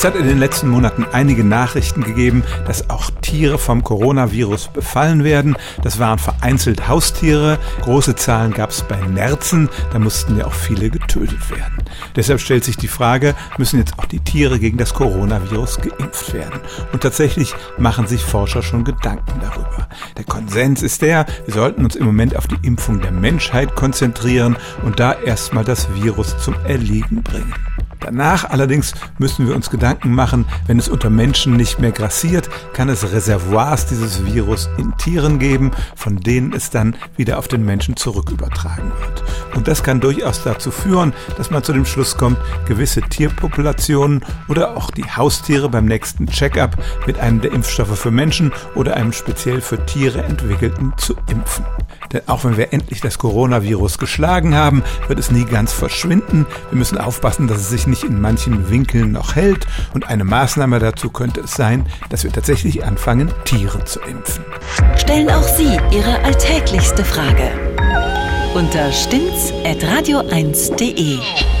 Es hat in den letzten Monaten einige Nachrichten gegeben, dass auch Tiere vom Coronavirus befallen werden. Das waren vereinzelt Haustiere. Große Zahlen gab es bei Nerzen. Da mussten ja auch viele getötet werden. Deshalb stellt sich die Frage, müssen jetzt auch die Tiere gegen das Coronavirus geimpft werden? Und tatsächlich machen sich Forscher schon Gedanken darüber. Der Konsens ist der, wir sollten uns im Moment auf die Impfung der Menschheit konzentrieren und da erstmal das Virus zum Erliegen bringen. Danach allerdings müssen wir uns Gedanken machen, wenn es unter Menschen nicht mehr grassiert, kann es Reservoirs dieses Virus in Tieren geben, von denen es dann wieder auf den Menschen zurückübertragen wird. Und das kann durchaus dazu führen, dass man zu dem Schluss kommt, gewisse Tierpopulationen oder auch die Haustiere beim nächsten Check-up mit einem der Impfstoffe für Menschen oder einem speziell für Tiere entwickelten zu impfen. Denn auch wenn wir endlich das Coronavirus geschlagen haben, wird es nie ganz verschwinden. Wir müssen aufpassen, dass es sich nicht in manchen Winkeln noch hält. Und eine Maßnahme dazu könnte es sein, dass wir tatsächlich anfangen, Tiere zu impfen. Stellen auch Sie Ihre alltäglichste Frage unter stimmtz.radio1.de.